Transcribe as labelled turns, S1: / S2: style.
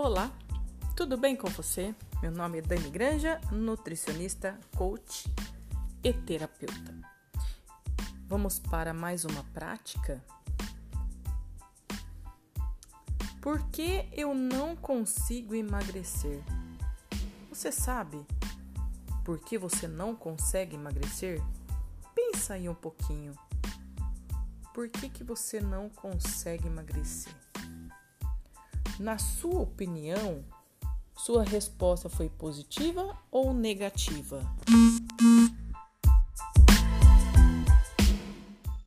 S1: Olá, tudo bem com você? Meu nome é Dani Granja, nutricionista, coach e terapeuta. Vamos para mais uma prática? Por que eu não consigo emagrecer? Você sabe por que você não consegue emagrecer? Pensa aí um pouquinho. Por que, que você não consegue emagrecer? Na sua opinião, sua resposta foi positiva ou negativa?